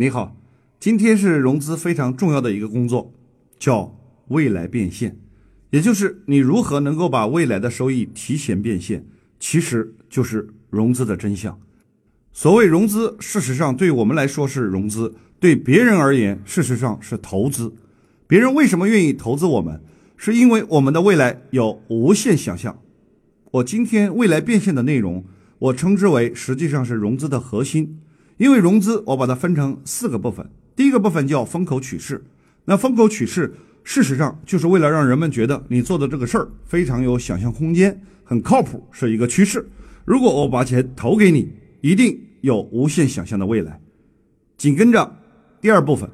你好，今天是融资非常重要的一个工作，叫未来变现，也就是你如何能够把未来的收益提前变现，其实就是融资的真相。所谓融资，事实上对我们来说是融资，对别人而言，事实上是投资。别人为什么愿意投资我们？是因为我们的未来有无限想象。我今天未来变现的内容，我称之为实际上是融资的核心。因为融资，我把它分成四个部分。第一个部分叫风口取势，那风口取势，事实上就是为了让人们觉得你做的这个事儿非常有想象空间，很靠谱，是一个趋势。如果我把钱投给你，一定有无限想象的未来。紧跟着第二部分，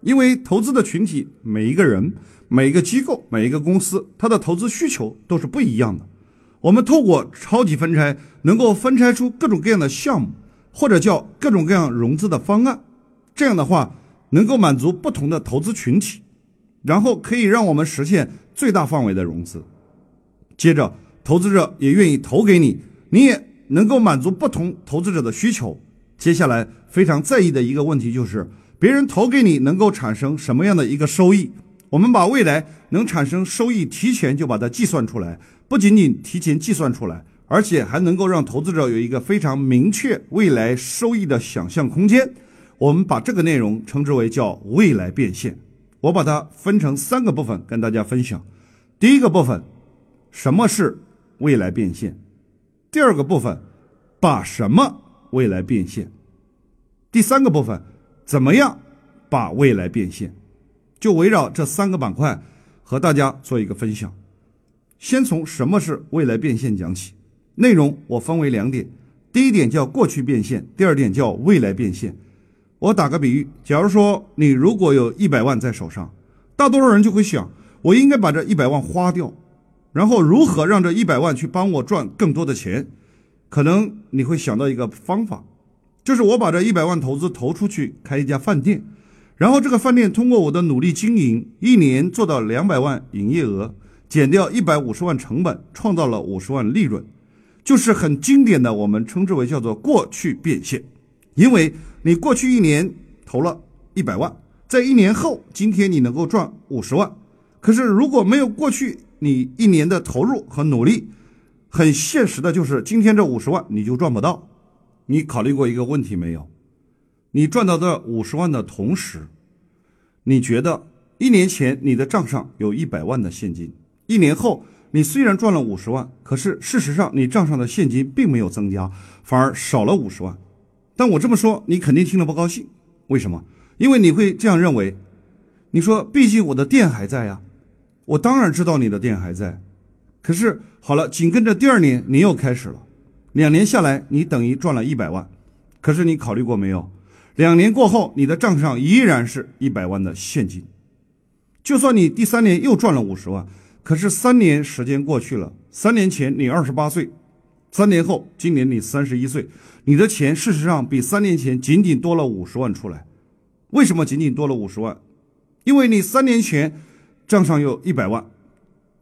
因为投资的群体，每一个人、每一个机构、每一个公司，它的投资需求都是不一样的。我们透过超级分拆，能够分拆出各种各样的项目。或者叫各种各样融资的方案，这样的话能够满足不同的投资群体，然后可以让我们实现最大范围的融资。接着，投资者也愿意投给你，你也能够满足不同投资者的需求。接下来非常在意的一个问题就是，别人投给你能够产生什么样的一个收益？我们把未来能产生收益提前就把它计算出来，不仅仅提前计算出来。而且还能够让投资者有一个非常明确未来收益的想象空间。我们把这个内容称之为叫未来变现。我把它分成三个部分跟大家分享。第一个部分，什么是未来变现？第二个部分，把什么未来变现？第三个部分，怎么样把未来变现？就围绕这三个板块和大家做一个分享。先从什么是未来变现讲起。内容我分为两点，第一点叫过去变现，第二点叫未来变现。我打个比喻，假如说你如果有一百万在手上，大多数人就会想，我应该把这一百万花掉，然后如何让这一百万去帮我赚更多的钱？可能你会想到一个方法，就是我把这一百万投资投出去开一家饭店，然后这个饭店通过我的努力经营，一年做到两百万营业额，减掉一百五十万成本，创造了五十万利润。就是很经典的，我们称之为叫做过去变现，因为你过去一年投了一百万，在一年后，今天你能够赚五十万。可是如果没有过去你一年的投入和努力，很现实的就是今天这五十万你就赚不到。你考虑过一个问题没有？你赚到这五十万的同时，你觉得一年前你的账上有一百万的现金，一年后？你虽然赚了五十万，可是事实上你账上的现金并没有增加，反而少了五十万。但我这么说，你肯定听了不高兴。为什么？因为你会这样认为。你说，毕竟我的店还在呀。我当然知道你的店还在。可是好了，紧跟着第二年你又开始了，两年下来你等于赚了一百万。可是你考虑过没有？两年过后，你的账上依然是一百万的现金。就算你第三年又赚了五十万。可是三年时间过去了，三年前你二十八岁，三年后今年你三十一岁，你的钱事实上比三年前仅仅多了五十万出来。为什么仅仅多了五十万？因为你三年前账上有一百万，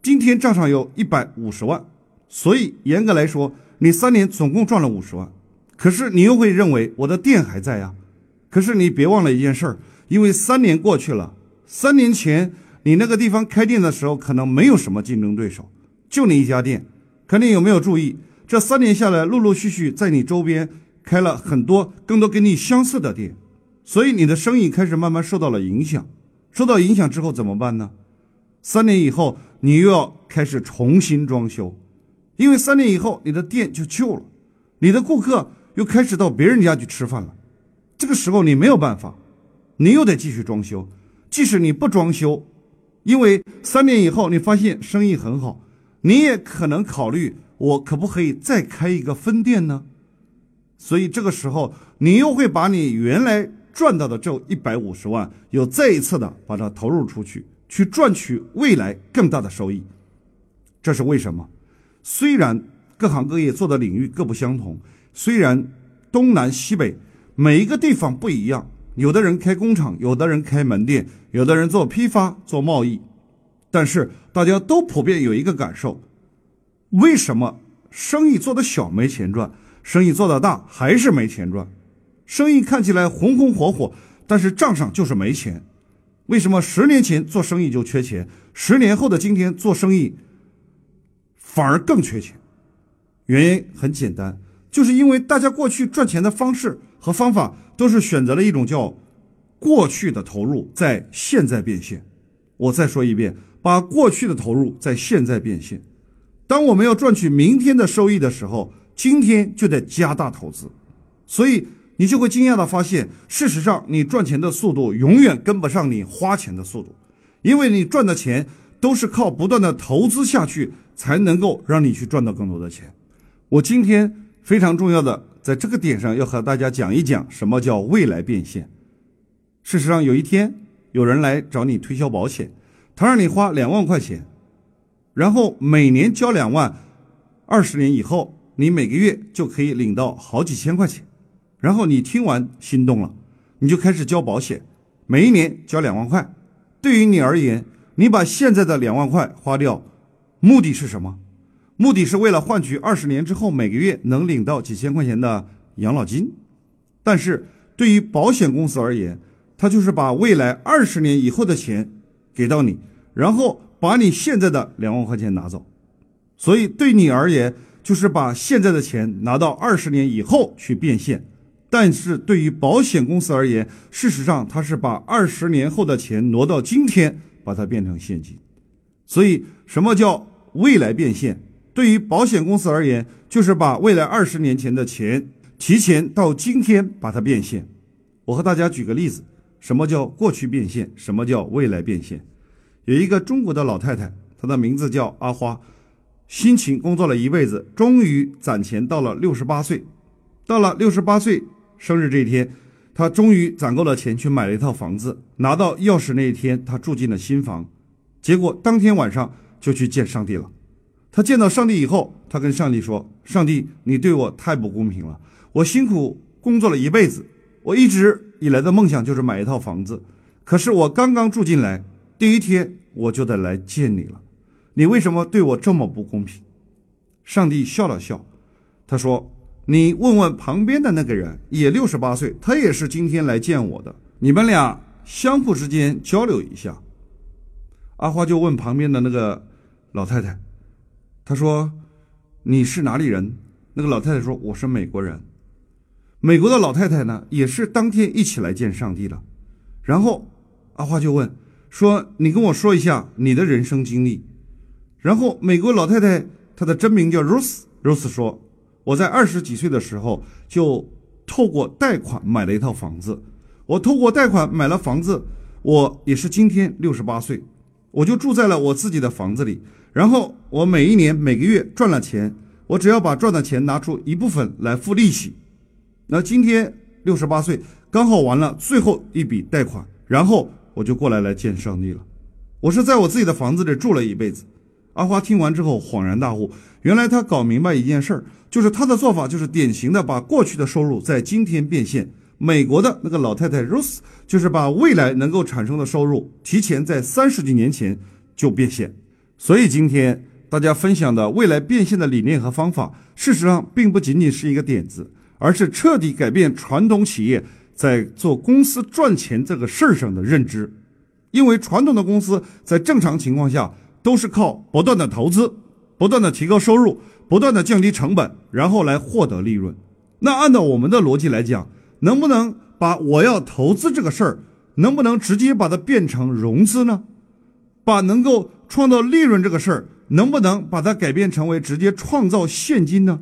今天账上有一百五十万，所以严格来说，你三年总共赚了五十万。可是你又会认为我的店还在呀？可是你别忘了一件事儿，因为三年过去了，三年前。你那个地方开店的时候，可能没有什么竞争对手，就你一家店。可你有没有注意，这三年下来，陆陆续续在你周边开了很多更多跟你相似的店，所以你的生意开始慢慢受到了影响。受到影响之后怎么办呢？三年以后，你又要开始重新装修，因为三年以后你的店就旧了，你的顾客又开始到别人家去吃饭了。这个时候你没有办法，你又得继续装修。即使你不装修。因为三年以后你发现生意很好，你也可能考虑我可不可以再开一个分店呢？所以这个时候你又会把你原来赚到的这一百五十万，又再一次的把它投入出去，去赚取未来更大的收益。这是为什么？虽然各行各业做的领域各不相同，虽然东南西北每一个地方不一样。有的人开工厂，有的人开门店，有的人做批发、做贸易，但是大家都普遍有一个感受：为什么生意做的小没钱赚，生意做的大还是没钱赚？生意看起来红红火火，但是账上就是没钱。为什么十年前做生意就缺钱，十年后的今天做生意反而更缺钱？原因很简单，就是因为大家过去赚钱的方式和方法都是选择了一种叫过去的投入在现在变现。我再说一遍，把过去的投入在现在变现。当我们要赚取明天的收益的时候，今天就得加大投资。所以你就会惊讶的发现，事实上你赚钱的速度永远跟不上你花钱的速度，因为你赚的钱都是靠不断的投资下去，才能够让你去赚到更多的钱。我今天非常重要的在这个点上要和大家讲一讲什么叫未来变现。事实上，有一天有人来找你推销保险，他让你花两万块钱，然后每年交两万，二十年以后你每个月就可以领到好几千块钱。然后你听完心动了，你就开始交保险，每一年交两万块。对于你而言，你把现在的两万块花掉，目的是什么？目的是为了换取二十年之后每个月能领到几千块钱的养老金，但是对于保险公司而言，它就是把未来二十年以后的钱给到你，然后把你现在的两万块钱拿走，所以对你而言就是把现在的钱拿到二十年以后去变现，但是对于保险公司而言，事实上它是把二十年后的钱挪到今天，把它变成现金，所以什么叫未来变现？对于保险公司而言，就是把未来二十年前的钱提前到今天把它变现。我和大家举个例子，什么叫过去变现？什么叫未来变现？有一个中国的老太太，她的名字叫阿花，辛勤工作了一辈子，终于攒钱到了六十八岁。到了六十八岁生日这一天，她终于攒够了钱去买了一套房子。拿到钥匙那一天，她住进了新房，结果当天晚上就去见上帝了。他见到上帝以后，他跟上帝说：“上帝，你对我太不公平了！我辛苦工作了一辈子，我一直以来的梦想就是买一套房子。可是我刚刚住进来，第一天我就得来见你了，你为什么对我这么不公平？”上帝笑了笑，他说：“你问问旁边的那个人，也六十八岁，他也是今天来见我的。你们俩相互之间交流一下。”阿花就问旁边的那个老太太。他说：“你是哪里人？”那个老太太说：“我是美国人。”美国的老太太呢，也是当天一起来见上帝了。然后阿花就问说：“你跟我说一下你的人生经历。”然后美国老太太她的真名叫 Rose，Rose 说：“我在二十几岁的时候就透过贷款买了一套房子。我透过贷款买了房子，我也是今天六十八岁，我就住在了我自己的房子里。”然后我每一年每个月赚了钱，我只要把赚的钱拿出一部分来付利息。那今天六十八岁，刚好完了最后一笔贷款，然后我就过来来见上帝了。我是在我自己的房子里住了一辈子。阿花听完之后恍然大悟，原来他搞明白一件事儿，就是他的做法就是典型的把过去的收入在今天变现。美国的那个老太太 Rose 就是把未来能够产生的收入提前在三十几年前就变现。所以今天大家分享的未来变现的理念和方法，事实上并不仅仅是一个点子，而是彻底改变传统企业在做公司赚钱这个事儿上的认知。因为传统的公司在正常情况下都是靠不断的投资、不断的提高收入、不断的降低成本，然后来获得利润。那按照我们的逻辑来讲，能不能把我要投资这个事儿，能不能直接把它变成融资呢？把能够创造利润这个事儿，能不能把它改变成为直接创造现金呢？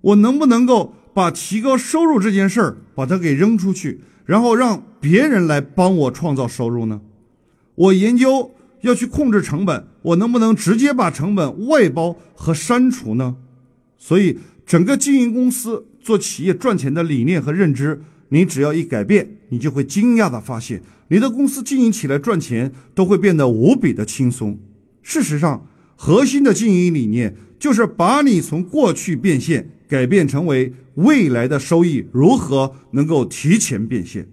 我能不能够把提高收入这件事儿把它给扔出去，然后让别人来帮我创造收入呢？我研究要去控制成本，我能不能直接把成本外包和删除呢？所以，整个经营公司、做企业赚钱的理念和认知，你只要一改变，你就会惊讶的发现。你的公司经营起来赚钱都会变得无比的轻松。事实上，核心的经营理念就是把你从过去变现改变成为未来的收益如何能够提前变现。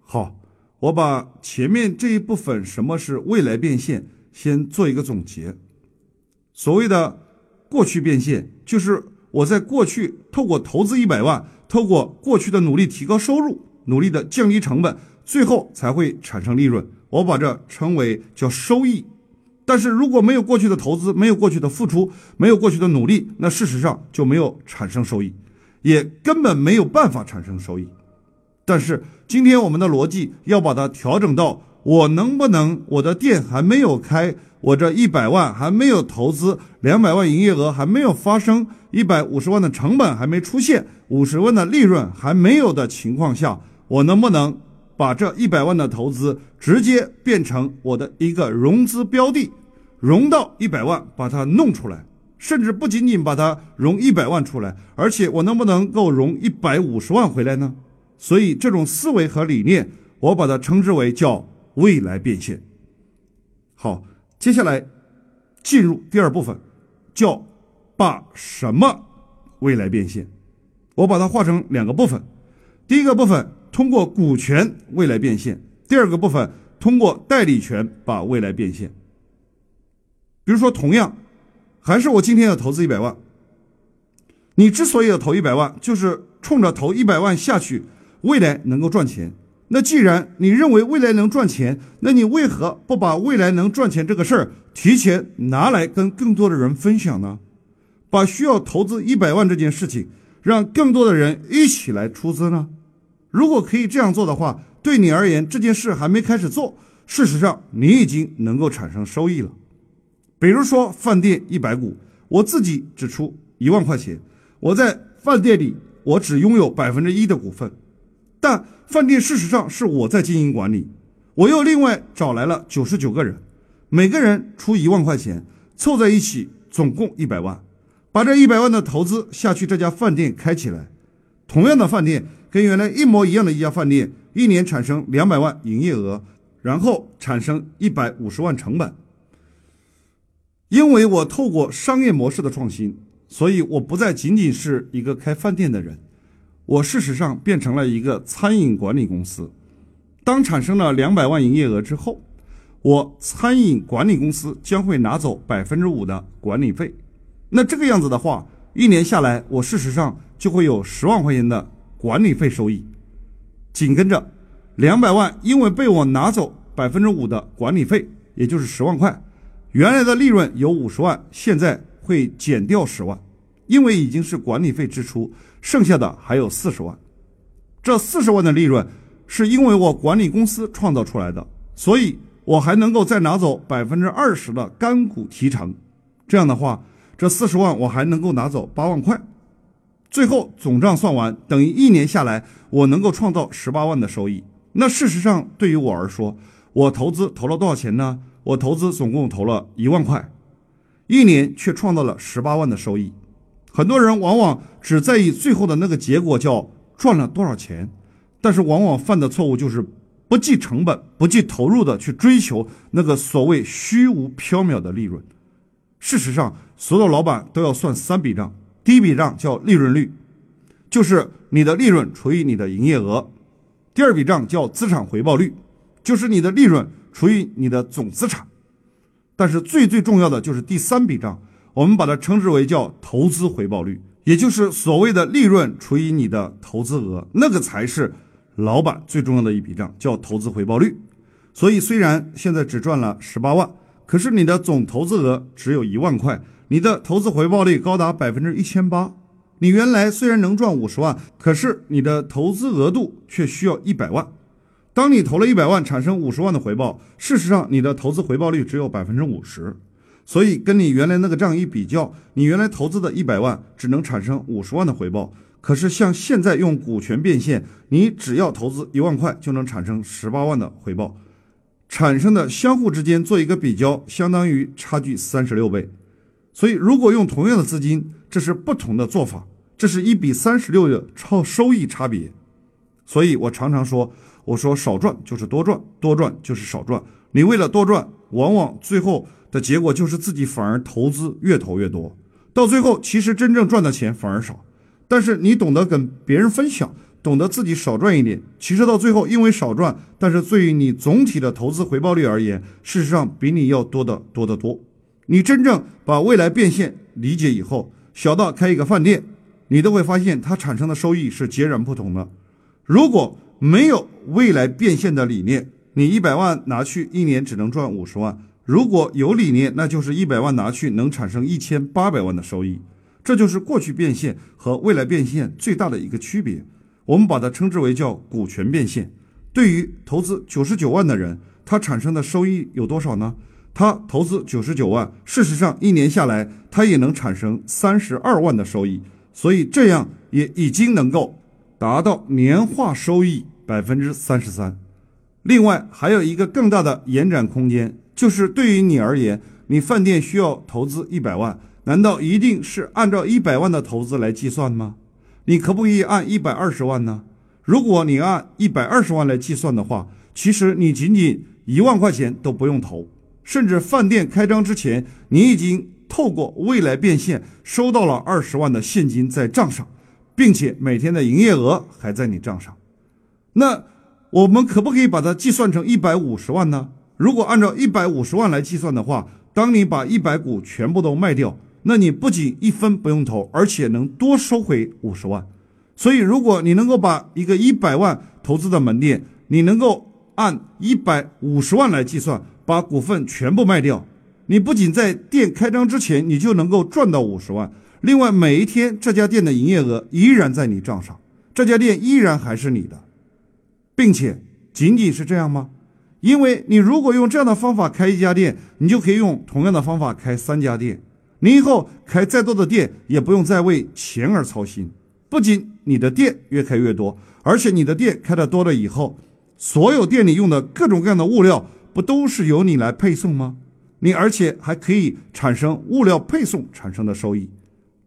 好，我把前面这一部分什么是未来变现先做一个总结。所谓的过去变现，就是我在过去透过投资一百万，透过过去的努力提高收入，努力的降低成本。最后才会产生利润。我把这称为叫收益。但是如果没有过去的投资，没有过去的付出，没有过去的努力，那事实上就没有产生收益，也根本没有办法产生收益。但是今天我们的逻辑要把它调整到：我能不能我的店还没有开，我这一百万还没有投资，两百万营业额还没有发生，一百五十万的成本还没出现，五十万的利润还没有的情况下，我能不能？把这一百万的投资直接变成我的一个融资标的，融到一百万，把它弄出来，甚至不仅仅把它融一百万出来，而且我能不能够融一百五十万回来呢？所以这种思维和理念，我把它称之为叫未来变现。好，接下来进入第二部分，叫把什么未来变现？我把它划成两个部分，第一个部分。通过股权未来变现，第二个部分通过代理权把未来变现。比如说，同样还是我今天要投资一百万，你之所以要投一百万，就是冲着投一百万下去，未来能够赚钱。那既然你认为未来能赚钱，那你为何不把未来能赚钱这个事儿提前拿来跟更多的人分享呢？把需要投资一百万这件事情，让更多的人一起来出资呢？如果可以这样做的话，对你而言，这件事还没开始做，事实上你已经能够产生收益了。比如说饭店一百股，我自己只出一万块钱，我在饭店里我只拥有百分之一的股份，但饭店事实上是我在经营管理，我又另外找来了九十九个人，每个人出一万块钱，凑在一起总共一百万，把这一百万的投资下去，这家饭店开起来，同样的饭店。跟原来一模一样的一家饭店，一年产生两百万营业额，然后产生一百五十万成本。因为我透过商业模式的创新，所以我不再仅仅是一个开饭店的人，我事实上变成了一个餐饮管理公司。当产生了两百万营业额之后，我餐饮管理公司将会拿走百分之五的管理费。那这个样子的话，一年下来，我事实上就会有十万块钱的。管理费收益，紧跟着两百万，因为被我拿走百分之五的管理费，也就是十万块，原来的利润有五十万，现在会减掉十万，因为已经是管理费支出，剩下的还有四十万。这四十万的利润是因为我管理公司创造出来的，所以我还能够再拿走百分之二十的干股提成，这样的话，这四十万我还能够拿走八万块。最后总账算完，等于一年下来，我能够创造十八万的收益。那事实上，对于我而说，我投资投了多少钱呢？我投资总共投了一万块，一年却创造了十八万的收益。很多人往往只在意最后的那个结果，叫赚了多少钱，但是往往犯的错误就是不计成本、不计投入的去追求那个所谓虚无缥缈的利润。事实上，所有老板都要算三笔账。第一笔账叫利润率，就是你的利润除以你的营业额；第二笔账叫资产回报率，就是你的利润除以你的总资产。但是最最重要的就是第三笔账，我们把它称之为叫投资回报率，也就是所谓的利润除以你的投资额，那个才是老板最重要的一笔账，叫投资回报率。所以虽然现在只赚了十八万，可是你的总投资额只有一万块。你的投资回报率高达百分之一千八，你原来虽然能赚五十万，可是你的投资额度却需要一百万。当你投了一百万，产生五十万的回报，事实上你的投资回报率只有百分之五十。所以跟你原来那个账一比较，你原来投资的一百万只能产生五十万的回报，可是像现在用股权变现，你只要投资一万块就能产生十八万的回报，产生的相互之间做一个比较，相当于差距三十六倍。所以，如果用同样的资金，这是不同的做法，这是一比三十六的超收益差别。所以我常常说，我说少赚就是多赚，多赚就是少赚。你为了多赚，往往最后的结果就是自己反而投资越投越多，到最后其实真正赚的钱反而少。但是你懂得跟别人分享，懂得自己少赚一点，其实到最后因为少赚，但是对于你总体的投资回报率而言，事实上比你要多的多得多。你真正把未来变现理解以后，小到开一个饭店，你都会发现它产生的收益是截然不同的。如果没有未来变现的理念，你一百万拿去一年只能赚五十万；如果有理念，那就是一百万拿去能产生一千八百万的收益。这就是过去变现和未来变现最大的一个区别。我们把它称之为叫股权变现。对于投资九十九万的人，他产生的收益有多少呢？他投资九十九万，事实上一年下来，他也能产生三十二万的收益。所以这样也已经能够达到年化收益。百分之三十三，另外还有一个更大的延展空间，就是对于你而言，你饭店需要投资一百万，难道一定是按照一百万的投资来计算吗？你可不可以按一百二十万呢？如果你按一百二十万来计算的话，其实你仅仅一万块钱都不用投，甚至饭店开张之前，你已经透过未来变现收到了二十万的现金在账上，并且每天的营业额还在你账上。那我们可不可以把它计算成一百五十万呢？如果按照一百五十万来计算的话，当你把一百股全部都卖掉，那你不仅一分不用投，而且能多收回五十万。所以，如果你能够把一个一百万投资的门店，你能够按一百五十万来计算，把股份全部卖掉，你不仅在店开张之前你就能够赚到五十万，另外每一天这家店的营业额依然在你账上，这家店依然还是你的。并且仅仅是这样吗？因为你如果用这样的方法开一家店，你就可以用同样的方法开三家店。你以后开再多的店，也不用再为钱而操心。不仅你的店越开越多，而且你的店开的多了以后，所有店里用的各种各样的物料，不都是由你来配送吗？你而且还可以产生物料配送产生的收益，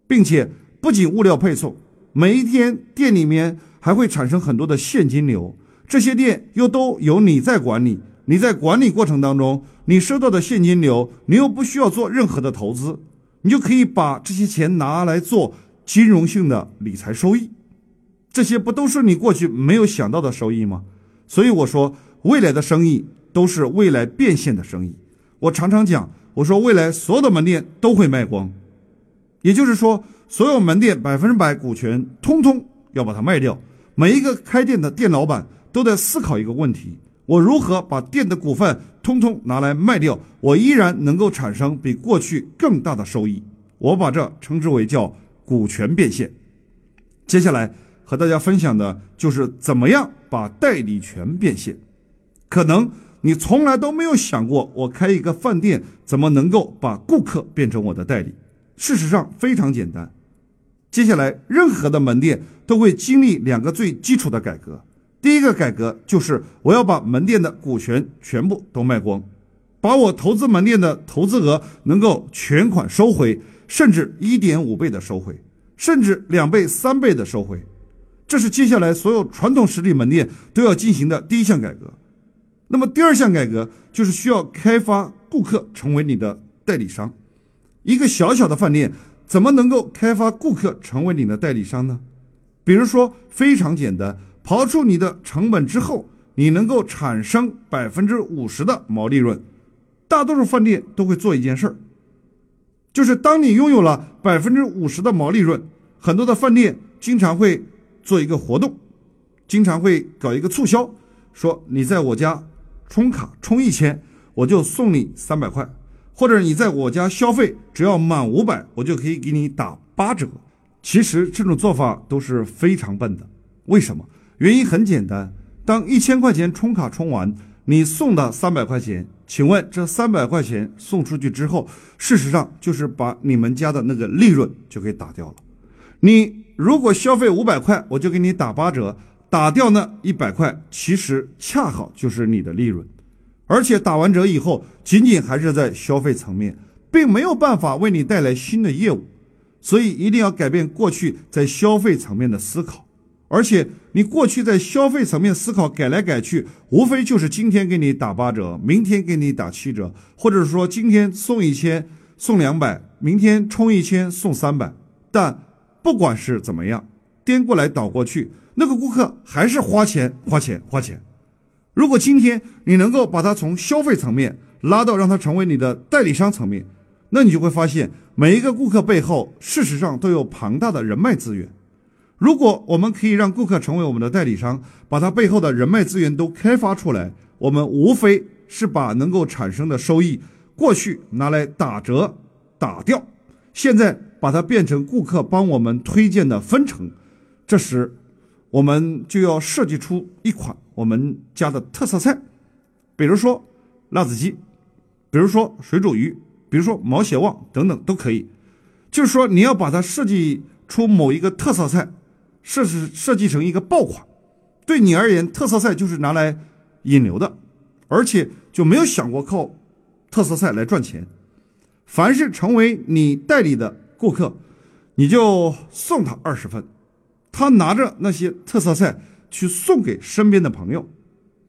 并且不仅物料配送，每一天店里面还会产生很多的现金流。这些店又都由你在管理，你在管理过程当中，你收到的现金流，你又不需要做任何的投资，你就可以把这些钱拿来做金融性的理财收益，这些不都是你过去没有想到的收益吗？所以我说，未来的生意都是未来变现的生意。我常常讲，我说未来所有的门店都会卖光，也就是说，所有门店百分之百股权通通要把它卖掉，每一个开店的店老板。都在思考一个问题：我如何把店的股份通通拿来卖掉，我依然能够产生比过去更大的收益。我把这称之为叫股权变现。接下来和大家分享的就是怎么样把代理权变现。可能你从来都没有想过，我开一个饭店怎么能够把顾客变成我的代理？事实上非常简单。接下来任何的门店都会经历两个最基础的改革。第一个改革就是我要把门店的股权全部都卖光，把我投资门店的投资额能够全款收回，甚至一点五倍的收回，甚至两倍、三倍的收回。这是接下来所有传统实体门店都要进行的第一项改革。那么第二项改革就是需要开发顾客成为你的代理商。一个小小的饭店怎么能够开发顾客成为你的代理商呢？比如说，非常简单。刨出你的成本之后，你能够产生百分之五十的毛利润。大多数饭店都会做一件事儿，就是当你拥有了百分之五十的毛利润，很多的饭店经常会做一个活动，经常会搞一个促销，说你在我家充卡充一千，我就送你三百块；或者你在我家消费只要满五百，我就可以给你打八折。其实这种做法都是非常笨的，为什么？原因很简单，当一千块钱充卡充完，你送的三百块钱，请问这三百块钱送出去之后，事实上就是把你们家的那个利润就给打掉了。你如果消费五百块，我就给你打八折，打掉那一百块，其实恰好就是你的利润，而且打完折以后，仅仅还是在消费层面，并没有办法为你带来新的业务，所以一定要改变过去在消费层面的思考。而且你过去在消费层面思考改来改去，无非就是今天给你打八折，明天给你打七折，或者是说今天送一千送两百，明天充一千送三百。但不管是怎么样，颠过来倒过去，那个顾客还是花钱花钱花钱。如果今天你能够把他从消费层面拉到让他成为你的代理商层面，那你就会发现每一个顾客背后事实上都有庞大的人脉资源。如果我们可以让顾客成为我们的代理商，把他背后的人脉资源都开发出来，我们无非是把能够产生的收益，过去拿来打折打掉，现在把它变成顾客帮我们推荐的分成。这时，我们就要设计出一款我们家的特色菜，比如说辣子鸡，比如说水煮鱼，比如说毛血旺等等都可以。就是说，你要把它设计出某一个特色菜。设置设计成一个爆款，对你而言，特色菜就是拿来引流的，而且就没有想过靠特色菜来赚钱。凡是成为你代理的顾客，你就送他二十份，他拿着那些特色菜去送给身边的朋友，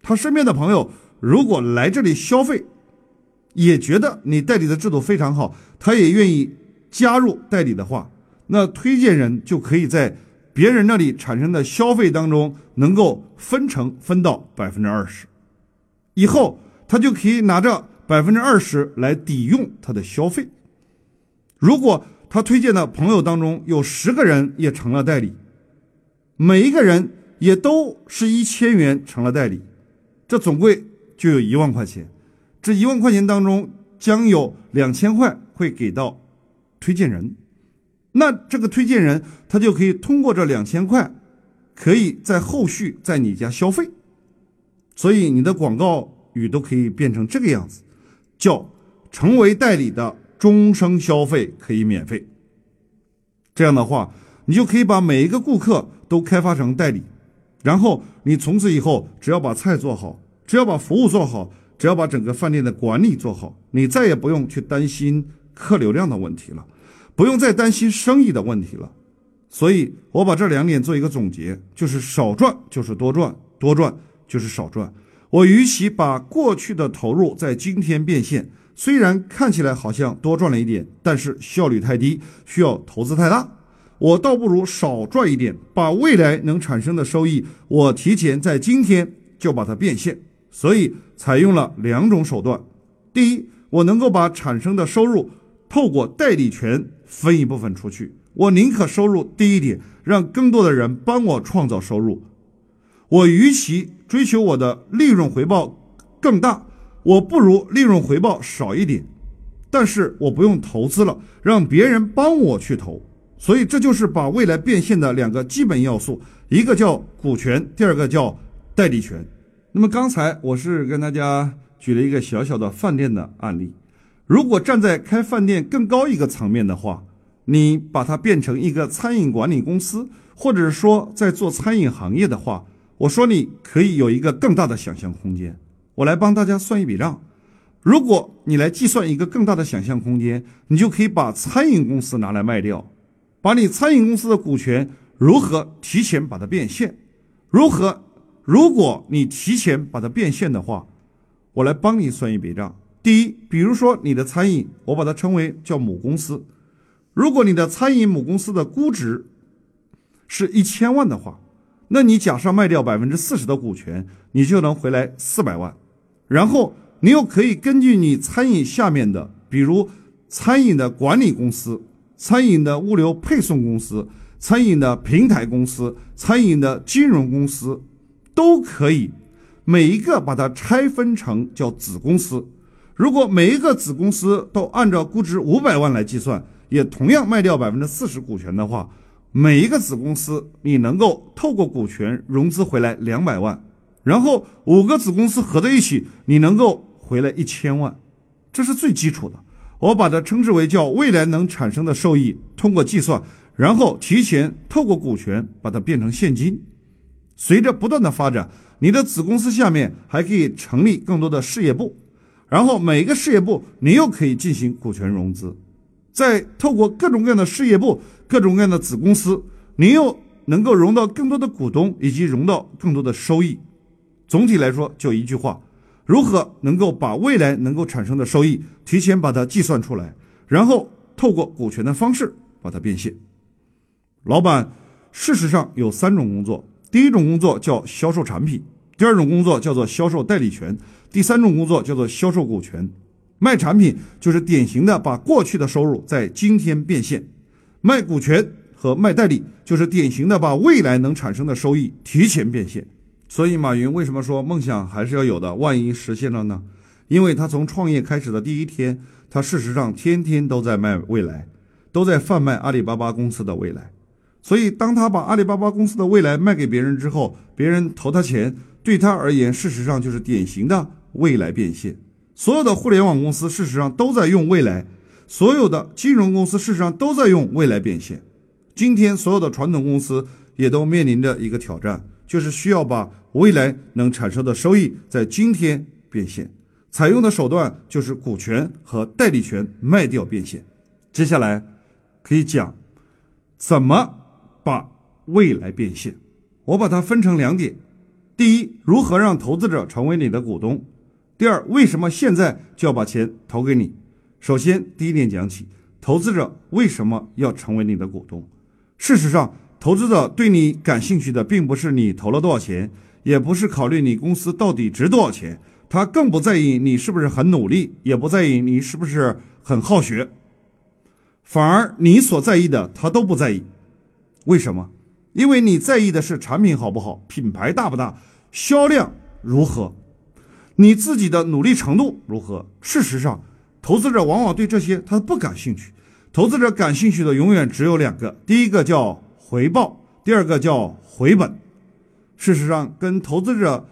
他身边的朋友如果来这里消费，也觉得你代理的制度非常好，他也愿意加入代理的话，那推荐人就可以在。别人那里产生的消费当中，能够分成分到百分之二十，以后他就可以拿着百分之二十来抵用他的消费。如果他推荐的朋友当中有十个人也成了代理，每一个人也都是一千元成了代理，这总归就有一万块钱。这一万块钱当中，将有两千块会给到推荐人。那这个推荐人他就可以通过这两千块，可以在后续在你家消费，所以你的广告语都可以变成这个样子，叫成为代理的终生消费可以免费。这样的话，你就可以把每一个顾客都开发成代理，然后你从此以后只要把菜做好，只要把服务做好，只要把整个饭店的管理做好，你再也不用去担心客流量的问题了。不用再担心生意的问题了，所以我把这两点做一个总结，就是少赚就是多赚，多赚就是少赚。我与其把过去的投入在今天变现，虽然看起来好像多赚了一点，但是效率太低，需要投资太大，我倒不如少赚一点，把未来能产生的收益，我提前在今天就把它变现。所以采用了两种手段，第一，我能够把产生的收入透过代理权。分一部分出去，我宁可收入低一点，让更多的人帮我创造收入。我与其追求我的利润回报更大，我不如利润回报少一点，但是我不用投资了，让别人帮我去投。所以这就是把未来变现的两个基本要素，一个叫股权，第二个叫代理权。那么刚才我是跟大家举了一个小小的饭店的案例。如果站在开饭店更高一个层面的话，你把它变成一个餐饮管理公司，或者说在做餐饮行业的话，我说你可以有一个更大的想象空间。我来帮大家算一笔账，如果你来计算一个更大的想象空间，你就可以把餐饮公司拿来卖掉，把你餐饮公司的股权如何提前把它变现？如何？如果你提前把它变现的话，我来帮你算一笔账。第一，比如说你的餐饮，我把它称为叫母公司。如果你的餐饮母公司的估值是一千万的话，那你假设卖掉百分之四十的股权，你就能回来四百万。然后你又可以根据你餐饮下面的，比如餐饮的管理公司、餐饮的物流配送公司、餐饮的平台公司、餐饮的金融公司，都可以每一个把它拆分成叫子公司。如果每一个子公司都按照估值五百万来计算，也同样卖掉百分之四十股权的话，每一个子公司你能够透过股权融资回来两百万，然后五个子公司合在一起，你能够回来一千万，这是最基础的。我把它称之为叫未来能产生的收益，通过计算，然后提前透过股权把它变成现金。随着不断的发展，你的子公司下面还可以成立更多的事业部。然后每个事业部，你又可以进行股权融资，再透过各种各样的事业部、各种各样的子公司，你又能够融到更多的股东，以及融到更多的收益。总体来说，就一句话：如何能够把未来能够产生的收益提前把它计算出来，然后透过股权的方式把它变现。老板，事实上有三种工作：第一种工作叫销售产品，第二种工作叫做销售代理权。第三种工作叫做销售股权，卖产品就是典型的把过去的收入在今天变现，卖股权和卖代理，就是典型的把未来能产生的收益提前变现。所以，马云为什么说梦想还是要有的？万一实现了呢？因为他从创业开始的第一天，他事实上天天都在卖未来，都在贩卖阿里巴巴公司的未来。所以，当他把阿里巴巴公司的未来卖给别人之后，别人投他钱，对他而言，事实上就是典型的未来变现。所有的互联网公司事实上都在用未来，所有的金融公司事实上都在用未来变现。今天所有的传统公司也都面临着一个挑战，就是需要把未来能产生的收益在今天变现，采用的手段就是股权和代理权卖掉变现。接下来可以讲怎么把未来变现，我把它分成两点：第一，如何让投资者成为你的股东。第二，为什么现在就要把钱投给你？首先，第一点讲起，投资者为什么要成为你的股东？事实上，投资者对你感兴趣的并不是你投了多少钱，也不是考虑你公司到底值多少钱，他更不在意你是不是很努力，也不在意你是不是很好学，反而你所在意的他都不在意。为什么？因为你在意的是产品好不好，品牌大不大，销量如何。你自己的努力程度如何？事实上，投资者往往对这些他不感兴趣。投资者感兴趣的永远只有两个：第一个叫回报，第二个叫回本。事实上，跟投资者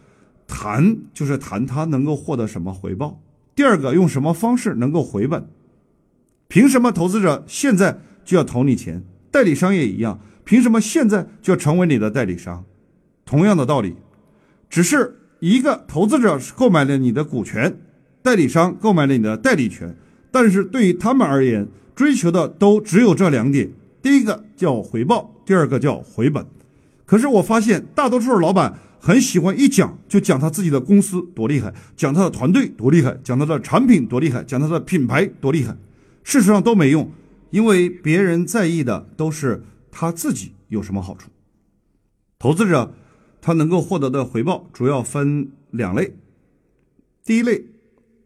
谈就是谈他能够获得什么回报，第二个用什么方式能够回本。凭什么投资者现在就要投你钱？代理商也一样，凭什么现在就成为你的代理商？同样的道理，只是。一个投资者购买了你的股权，代理商购买了你的代理权，但是对于他们而言，追求的都只有这两点：第一个叫回报，第二个叫回本。可是我发现，大多数老板很喜欢一讲就讲他自己的公司多厉害，讲他的团队多厉害，讲他的产品多厉害，讲他的品牌多厉害。事实上都没用，因为别人在意的都是他自己有什么好处。投资者。他能够获得的回报主要分两类，第一类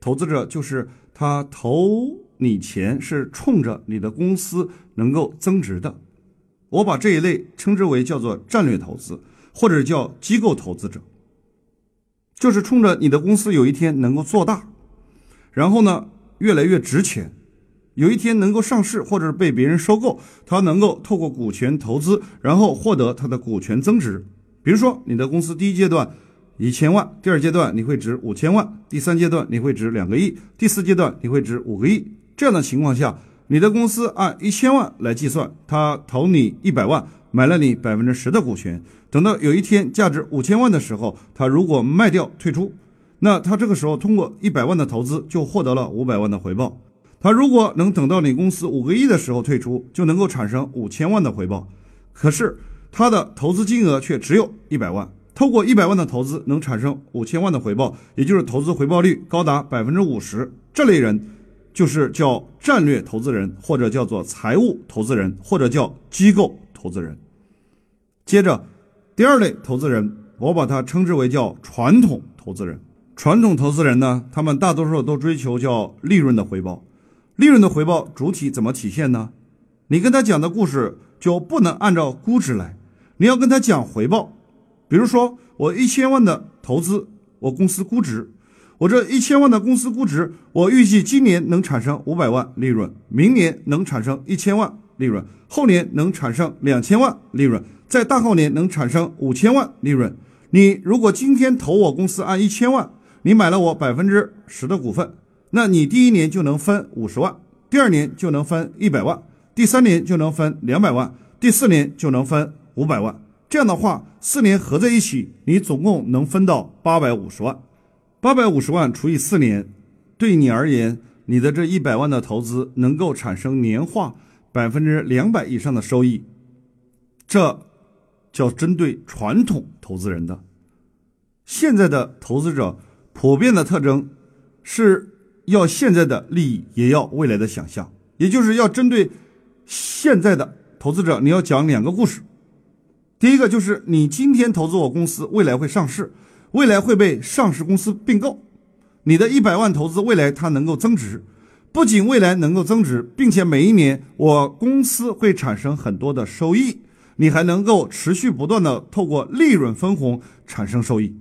投资者就是他投你钱是冲着你的公司能够增值的，我把这一类称之为叫做战略投资或者叫机构投资者，就是冲着你的公司有一天能够做大，然后呢越来越值钱，有一天能够上市或者是被别人收购，他能够透过股权投资，然后获得他的股权增值。比如说，你的公司第一阶段一千万，第二阶段你会值五千万，第三阶段你会值两个亿，第四阶段你会值五个亿。这样的情况下，你的公司按一千万来计算，他投你一百万，买了你百分之十的股权。等到有一天价值五千万的时候，他如果卖掉退出，那他这个时候通过一百万的投资就获得了五百万的回报。他如果能等到你公司五个亿的时候退出，就能够产生五千万的回报。可是。他的投资金额却只有一百万，透过一百万的投资能产生五千万的回报，也就是投资回报率高达百分之五十。这类人就是叫战略投资人，或者叫做财务投资人，或者叫机构投资人。接着，第二类投资人，我把它称之为叫传统投资人。传统投资人呢，他们大多数都追求叫利润的回报。利润的回报主体怎么体现呢？你跟他讲的故事就不能按照估值来。你要跟他讲回报，比如说我一千万的投资，我公司估值，我这一千万的公司估值，我预计今年能产生五百万利润，明年能产生一千万利润，后年能产生两千万利润，在大后年能产生五千万利润。你如果今天投我公司按一千万，你买了我百分之十的股份，那你第一年就能分五十万，第二年就能分一百万，第三年就能分两百万，第四年就能分。五百万，这样的话，四年合在一起，你总共能分到八百五十万。八百五十万除以四年，对你而言，你的这一百万的投资能够产生年化百分之两百以上的收益。这叫针对传统投资人的。现在的投资者普遍的特征是要现在的利益，也要未来的想象，也就是要针对现在的投资者，你要讲两个故事。第一个就是你今天投资我公司，未来会上市，未来会被上市公司并购，你的一百万投资未来它能够增值，不仅未来能够增值，并且每一年我公司会产生很多的收益，你还能够持续不断的透过利润分红产生收益。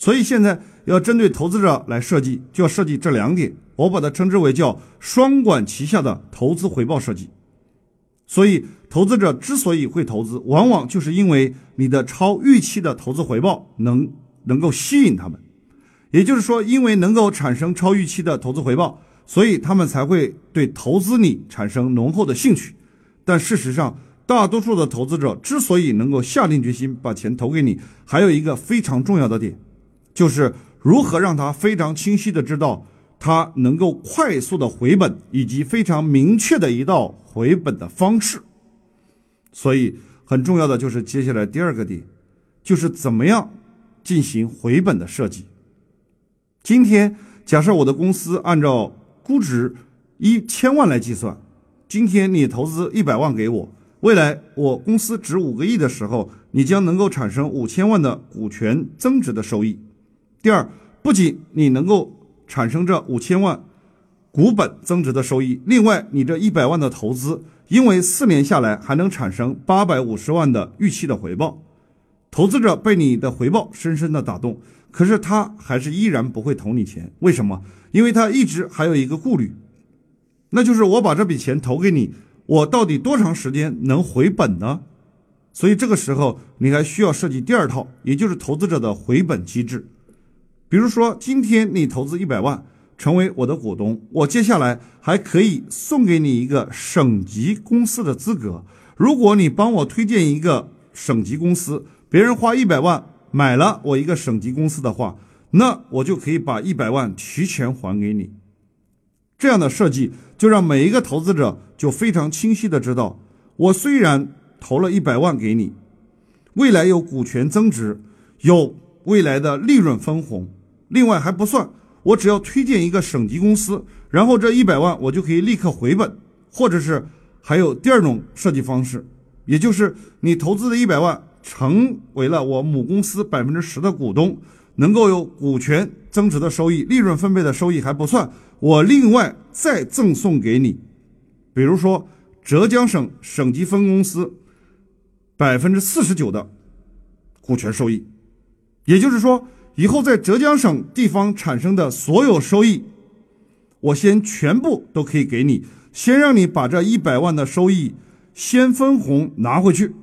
所以现在要针对投资者来设计，就要设计这两点，我把它称之为叫双管齐下的投资回报设计。所以，投资者之所以会投资，往往就是因为你的超预期的投资回报能能够吸引他们。也就是说，因为能够产生超预期的投资回报。所以他们才会对投资你产生浓厚的兴趣，但事实上，大多数的投资者之所以能够下定决心把钱投给你，还有一个非常重要的点，就是如何让他非常清晰的知道他能够快速的回本，以及非常明确的一道回本的方式。所以很重要的就是接下来第二个点，就是怎么样进行回本的设计。今天假设我的公司按照估值一千万来计算，今天你投资一百万给我，未来我公司值五个亿的时候，你将能够产生五千万的股权增值的收益。第二，不仅你能够产生这五千万股本增值的收益，另外你这一百万的投资，因为四年下来还能产生八百五十万的预期的回报。投资者被你的回报深深的打动，可是他还是依然不会投你钱，为什么？因为他一直还有一个顾虑，那就是我把这笔钱投给你，我到底多长时间能回本呢？所以这个时候你还需要设计第二套，也就是投资者的回本机制。比如说，今天你投资一百万成为我的股东，我接下来还可以送给你一个省级公司的资格。如果你帮我推荐一个省级公司，别人花一百万买了我一个省级公司的话。那我就可以把一百万提前还给你，这样的设计就让每一个投资者就非常清晰的知道，我虽然投了一百万给你，未来有股权增值，有未来的利润分红，另外还不算，我只要推荐一个省级公司，然后这一百万我就可以立刻回本，或者是还有第二种设计方式，也就是你投资的一百万成为了我母公司百分之十的股东。能够有股权增值的收益、利润分配的收益还不算，我另外再赠送给你，比如说浙江省省级分公司百分之四十九的股权收益，也就是说，以后在浙江省地方产生的所有收益，我先全部都可以给你，先让你把这一百万的收益先分红拿回去，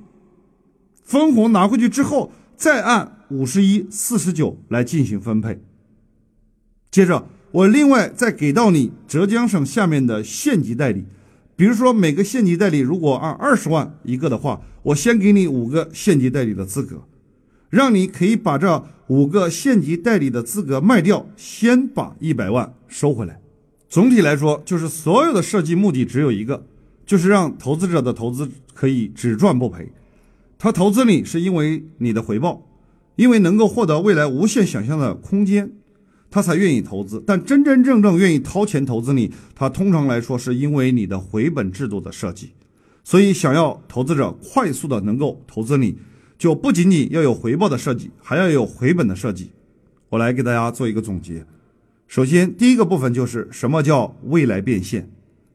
分红拿回去之后，再按。五十一四十九来进行分配。接着，我另外再给到你浙江省下面的县级代理，比如说每个县级代理如果按二十万一个的话，我先给你五个县级代理的资格，让你可以把这五个县级代理的资格卖掉，先把一百万收回来。总体来说，就是所有的设计目的只有一个，就是让投资者的投资可以只赚不赔。他投资你是因为你的回报。因为能够获得未来无限想象的空间，他才愿意投资。但真真正正愿意掏钱投资你，他通常来说是因为你的回本制度的设计。所以，想要投资者快速的能够投资你，就不仅仅要有回报的设计，还要有回本的设计。我来给大家做一个总结。首先，第一个部分就是什么叫未来变现，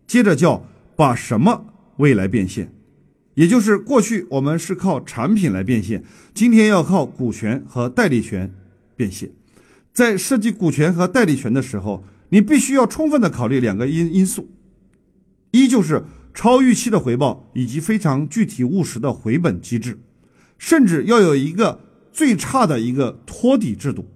接着叫把什么未来变现。也就是过去我们是靠产品来变现，今天要靠股权和代理权变现。在设计股权和代理权的时候，你必须要充分的考虑两个因因素：一就是超预期的回报，以及非常具体务实的回本机制，甚至要有一个最差的一个托底制度。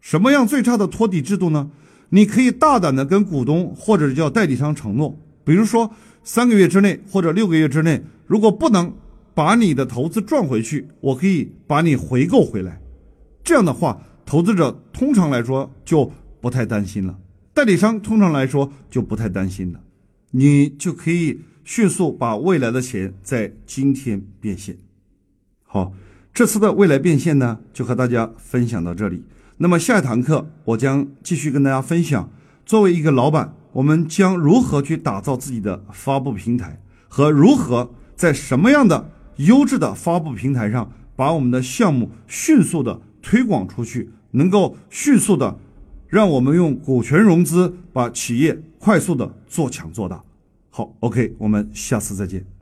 什么样最差的托底制度呢？你可以大胆的跟股东或者叫代理商承诺，比如说。三个月之内或者六个月之内，如果不能把你的投资赚回去，我可以把你回购回来。这样的话，投资者通常来说就不太担心了，代理商通常来说就不太担心了，你就可以迅速把未来的钱在今天变现。好，这次的未来变现呢，就和大家分享到这里。那么下一堂课，我将继续跟大家分享，作为一个老板。我们将如何去打造自己的发布平台，和如何在什么样的优质的发布平台上把我们的项目迅速的推广出去，能够迅速的让我们用股权融资把企业快速的做强做大。好，OK，我们下次再见。